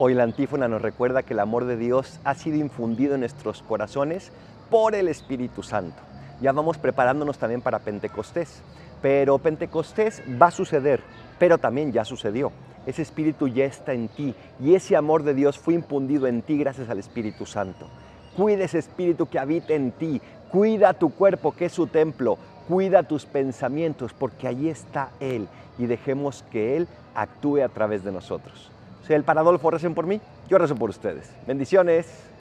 Hoy la antífona nos recuerda que el amor de Dios ha sido infundido en nuestros corazones por el Espíritu Santo. Ya vamos preparándonos también para Pentecostés, pero Pentecostés va a suceder, pero también ya sucedió. Ese Espíritu ya está en ti y ese amor de Dios fue infundido en ti gracias al Espíritu Santo. Cuida ese Espíritu que habita en ti, cuida tu cuerpo que es su templo, cuida tus pensamientos porque allí está Él y dejemos que Él actúe a través de nosotros. Soy el Paradolfo, recen por mí, yo rezo por ustedes. Bendiciones.